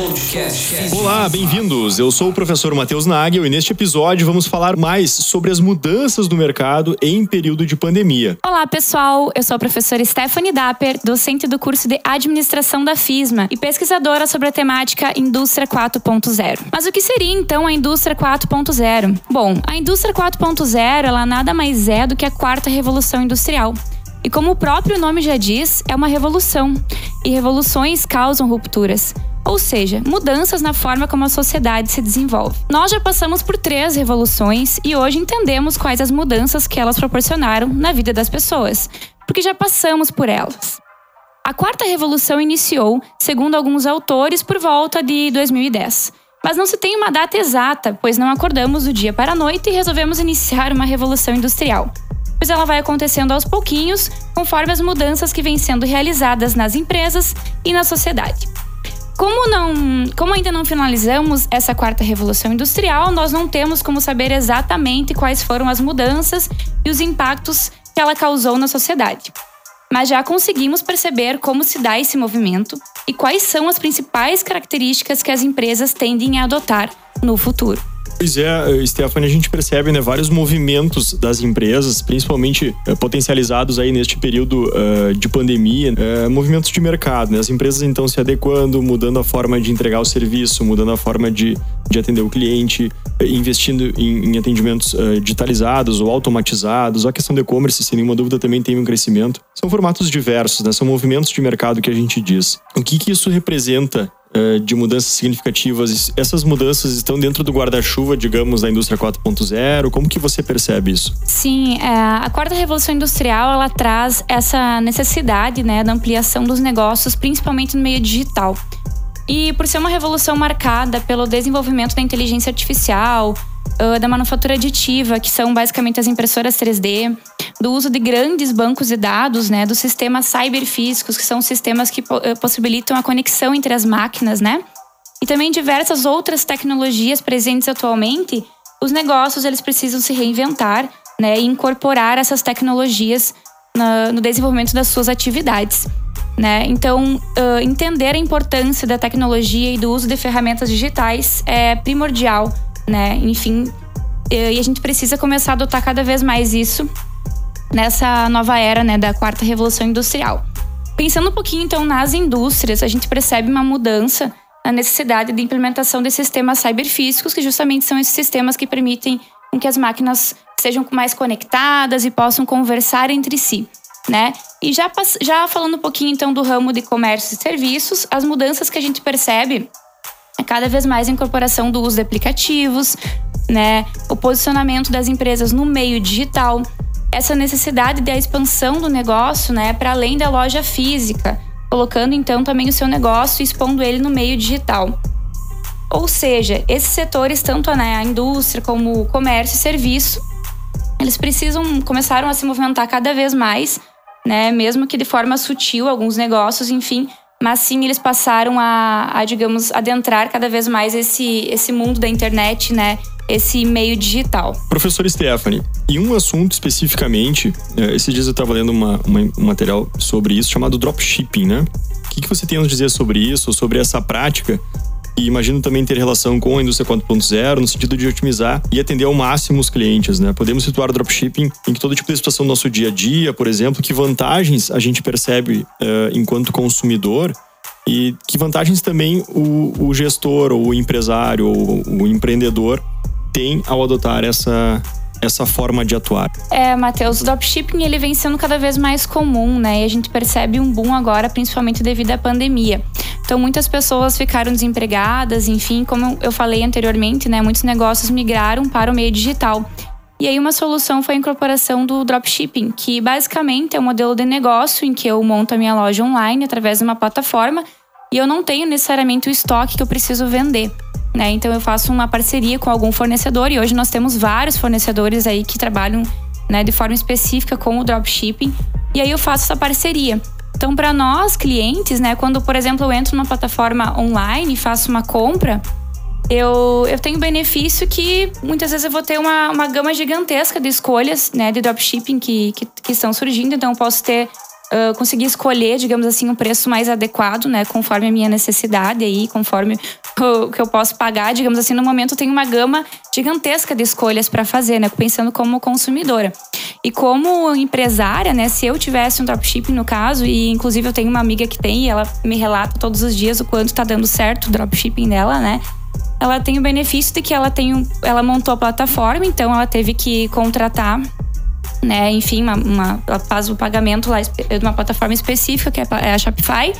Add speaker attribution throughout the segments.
Speaker 1: Podcast.
Speaker 2: Olá, bem-vindos. Eu sou o professor Matheus Nagel e neste episódio vamos falar mais sobre as mudanças do mercado em período de pandemia.
Speaker 3: Olá, pessoal. Eu sou a professora Stephanie Dapper, docente do curso de Administração da FISMA e pesquisadora sobre a temática Indústria 4.0. Mas o que seria então a Indústria 4.0? Bom, a Indústria 4.0 ela nada mais é do que a quarta revolução industrial. E como o próprio nome já diz, é uma revolução. E revoluções causam rupturas. Ou seja, mudanças na forma como a sociedade se desenvolve. Nós já passamos por três revoluções e hoje entendemos quais as mudanças que elas proporcionaram na vida das pessoas, porque já passamos por elas. A quarta revolução iniciou, segundo alguns autores, por volta de 2010. Mas não se tem uma data exata, pois não acordamos do dia para a noite e resolvemos iniciar uma revolução industrial pois ela vai acontecendo aos pouquinhos, conforme as mudanças que vêm sendo realizadas nas empresas e na sociedade. Como, não, como ainda não finalizamos essa quarta revolução industrial, nós não temos como saber exatamente quais foram as mudanças e os impactos que ela causou na sociedade. Mas já conseguimos perceber como se dá esse movimento e quais são as principais características que as empresas tendem a adotar no futuro.
Speaker 2: Pois é, Stephanie, a gente percebe né, vários movimentos das empresas, principalmente uh, potencializados aí neste período uh, de pandemia, uh, movimentos de mercado, né? As empresas então se adequando, mudando a forma de entregar o serviço, mudando a forma de, de atender o cliente, investindo em, em atendimentos digitalizados ou automatizados. A questão do e-commerce, sem nenhuma dúvida, também tem um crescimento. São formatos diversos, né? São movimentos de mercado que a gente diz. O que, que isso representa eh, de mudanças significativas. Essas mudanças estão dentro do guarda-chuva, digamos, da indústria 4.0? Como que você percebe isso?
Speaker 3: Sim, é, a quarta revolução industrial ela traz essa necessidade né, da ampliação dos negócios, principalmente no meio digital. E por ser uma revolução marcada pelo desenvolvimento da inteligência artificial, da manufatura aditiva, que são basicamente as impressoras 3D, do uso de grandes bancos de dados, né, dos sistemas cyberfísicos, que são sistemas que possibilitam a conexão entre as máquinas, né? E também diversas outras tecnologias presentes atualmente, os negócios eles precisam se reinventar, né, e incorporar essas tecnologias no desenvolvimento das suas atividades. Né? Então, uh, entender a importância da tecnologia e do uso de ferramentas digitais é primordial né? Enfim, e a gente precisa começar a adotar cada vez mais isso nessa nova era, né, da quarta revolução industrial. Pensando um pouquinho então nas indústrias, a gente percebe uma mudança na necessidade de implementação de sistemas cyberfísicos, que justamente são esses sistemas que permitem que as máquinas sejam mais conectadas e possam conversar entre si. Né? E já, já falando um pouquinho então do ramo de comércio e serviços, as mudanças que a gente percebe é cada vez mais a incorporação do uso de aplicativos, né, o posicionamento das empresas no meio digital, essa necessidade da expansão do negócio, né, para além da loja física, colocando então também o seu negócio e expondo ele no meio digital. Ou seja, esses setores, tanto né, a indústria como o comércio e serviço, eles precisam começaram a se movimentar cada vez mais, né, mesmo que de forma sutil, alguns negócios, enfim, mas sim eles passaram a, a, digamos, adentrar cada vez mais esse, esse mundo da internet, né? Esse meio digital.
Speaker 2: Professor Stephanie, e um assunto especificamente, é, esses dias eu estava lendo uma, uma, um material sobre isso chamado dropshipping, né? O que, que você tem a nos dizer sobre isso, sobre essa prática e imagino também ter relação com a indústria 4.0 no sentido de otimizar e atender ao máximo os clientes, né? Podemos situar o dropshipping em todo tipo de situação do nosso dia a dia, por exemplo, que vantagens a gente percebe uh, enquanto consumidor e que vantagens também o, o gestor ou o empresário ou o empreendedor tem ao adotar essa essa forma de atuar?
Speaker 3: É, Matheus, o dropshipping ele vem sendo cada vez mais comum, né? E a gente percebe um boom agora, principalmente devido à pandemia. Então, muitas pessoas ficaram desempregadas, enfim, como eu falei anteriormente, né? Muitos negócios migraram para o meio digital. E aí, uma solução foi a incorporação do dropshipping, que basicamente é um modelo de negócio em que eu monto a minha loja online através de uma plataforma e eu não tenho necessariamente o estoque que eu preciso vender. Né? Então eu faço uma parceria com algum fornecedor e hoje nós temos vários fornecedores aí que trabalham né, de forma específica com o dropshipping e aí eu faço essa parceria. Então para nós clientes, né, quando por exemplo eu entro numa plataforma online e faço uma compra, eu, eu tenho benefício que muitas vezes eu vou ter uma, uma gama gigantesca de escolhas né, de dropshipping que, que, que estão surgindo. Então eu posso ter uh, conseguir escolher, digamos assim, um preço mais adequado, né, conforme a minha necessidade aí, conforme o que eu posso pagar, digamos assim, no momento tenho uma gama gigantesca de escolhas para fazer, né, pensando como consumidora. E como empresária, né, se eu tivesse um dropshipping no caso, e inclusive eu tenho uma amiga que tem, e ela me relata todos os dias o quanto tá dando certo o dropshipping dela, né? Ela tem o benefício de que ela tem um, ela montou a plataforma, então ela teve que contratar né? Enfim, uma, uma, ela faz o pagamento lá de uma plataforma específica, que é, é a Shopify.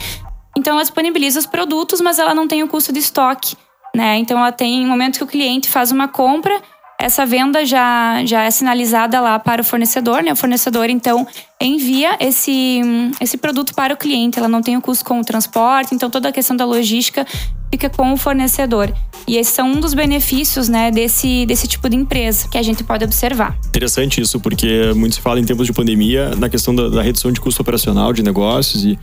Speaker 3: Então ela disponibiliza os produtos, mas ela não tem o custo de estoque, né? Então ela tem, no momento que o cliente faz uma compra, essa venda já, já é sinalizada lá para o fornecedor, né? O fornecedor, então, envia esse, esse produto para o cliente. Ela não tem o custo com o transporte, então toda a questão da logística fica com o fornecedor. E esses são um dos benefícios né, desse, desse tipo de empresa que a gente pode observar.
Speaker 2: Interessante isso, porque muito se fala em tempos de pandemia na questão da, da redução de custo operacional de negócios e,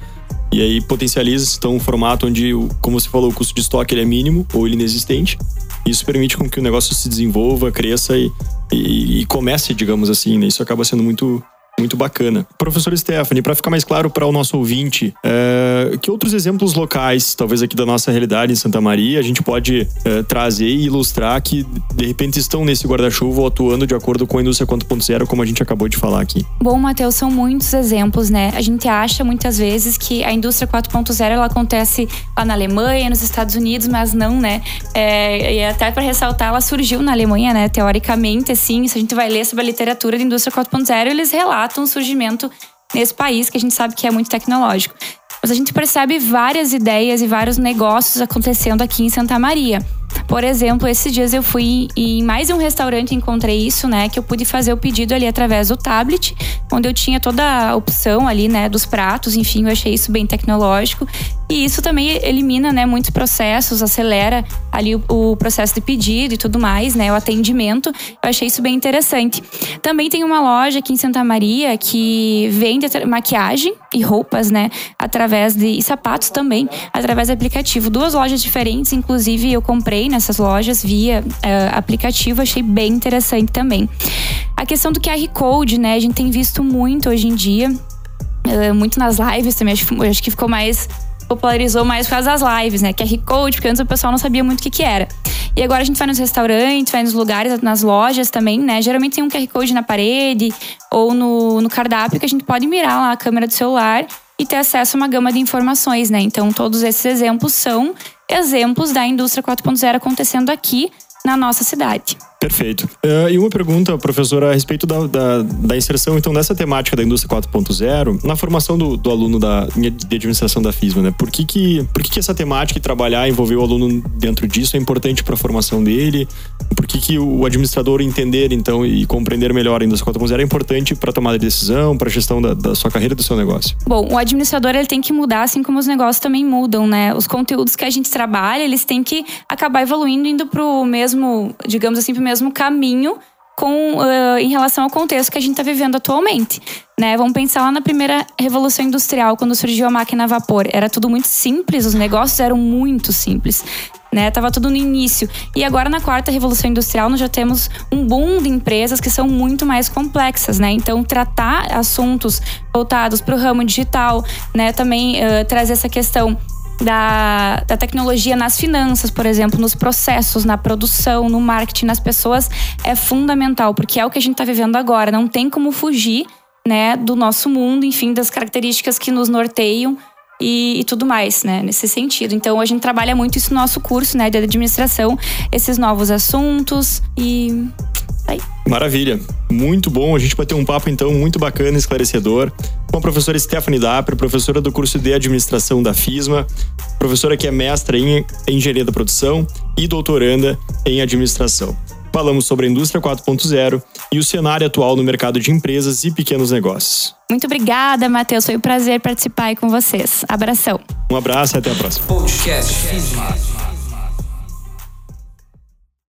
Speaker 2: e aí potencializa então um formato onde, como você falou, o custo de estoque ele é mínimo ou ele inexistente. Isso permite com que o negócio se desenvolva, cresça e, e, e comece, digamos assim. Né? Isso acaba sendo muito, muito bacana. Professor Stephanie, para ficar mais claro para o nosso ouvinte, é, que outros exemplos locais, talvez aqui da nossa realidade em Santa Maria, a gente pode é, trazer e ilustrar que de repente estão nesse guarda-chuva atuando de acordo com a indústria 4.0, como a gente acabou de falar aqui?
Speaker 3: Bom, Matheus, são muitos exemplos, né? A gente acha muitas vezes que a indústria 4.0 ela acontece lá na Alemanha, nos Estados Unidos, mas não, né? É, e até para ressaltar, ela surgiu na Alemanha, né? Teoricamente, assim, se a gente vai ler sobre a literatura da indústria 4.0, eles relatam um surgimento nesse país que a gente sabe que é muito tecnológico. Mas a gente percebe várias ideias e vários negócios acontecendo aqui em Santa Maria. Por exemplo, esses dias eu fui em mais um restaurante encontrei isso, né? Que eu pude fazer o pedido ali através do tablet, onde eu tinha toda a opção ali, né? Dos pratos, enfim, eu achei isso bem tecnológico. E isso também elimina, né? Muitos processos, acelera ali o, o processo de pedido e tudo mais, né? O atendimento. Eu achei isso bem interessante. Também tem uma loja aqui em Santa Maria que vende maquiagem e roupas, né? Através de. e sapatos também, através do aplicativo. Duas lojas diferentes, inclusive eu comprei nessas lojas via uh, aplicativo, achei bem interessante também. A questão do QR Code, né? A gente tem visto muito hoje em dia, uh, muito nas lives também, acho, acho que ficou mais popularizou mais por causa das lives, né? QR Code, porque antes o pessoal não sabia muito o que, que era. E agora a gente vai nos restaurantes, vai nos lugares, nas lojas também, né? Geralmente tem um QR Code na parede ou no, no cardápio que a gente pode mirar lá a câmera do celular e ter acesso a uma gama de informações, né? Então, todos esses exemplos são exemplos da indústria 4.0 acontecendo aqui na nossa cidade.
Speaker 2: Perfeito. Uh, e uma pergunta, professora, a respeito da, da, da, inserção, então, dessa temática da indústria 4.0 na formação do, do, aluno da, de administração da FISMA, né? Por que que, por que que essa temática e trabalhar, envolver o aluno dentro disso é importante para a formação dele? Por que que o administrador entender, então, e compreender melhor a indústria 4.0 é importante para tomada de decisão, para a gestão da, da sua carreira, do seu negócio?
Speaker 3: Bom, o administrador, ele tem que mudar, assim como os negócios também mudam, né? Os conteúdos que a gente trabalha, eles têm que acabar evoluindo, indo para o mesmo, digamos assim, pro mesmo caminho com, uh, em relação ao contexto que a gente está vivendo atualmente. Né? Vamos pensar lá na primeira revolução industrial, quando surgiu a máquina a vapor. Era tudo muito simples, os negócios eram muito simples. Né? Tava tudo no início. E agora na quarta revolução industrial nós já temos um boom de empresas que são muito mais complexas, né? Então tratar assuntos voltados para o ramo digital, né? Também uh, trazer essa questão da, da tecnologia nas finanças, por exemplo, nos processos, na produção, no marketing, nas pessoas, é fundamental, porque é o que a gente está vivendo agora. Não tem como fugir né, do nosso mundo, enfim, das características que nos norteiam e, e, tudo mais, né, nesse sentido. Então a gente trabalha muito isso no nosso curso, né, de administração, esses novos assuntos e aí.
Speaker 2: Maravilha, muito bom. A gente vai ter um papo então muito bacana, esclarecedor, com a professora Stephanie Dapper, professora do curso de administração da FISMA, professora que é mestra em engenharia da produção e doutoranda em administração. Falamos sobre a indústria 4.0 e o cenário atual no mercado de empresas e pequenos negócios.
Speaker 3: Muito obrigada, Matheus. Foi um prazer participar aí com vocês. Abração.
Speaker 2: Um abraço e até a próxima. Podcast FISMA.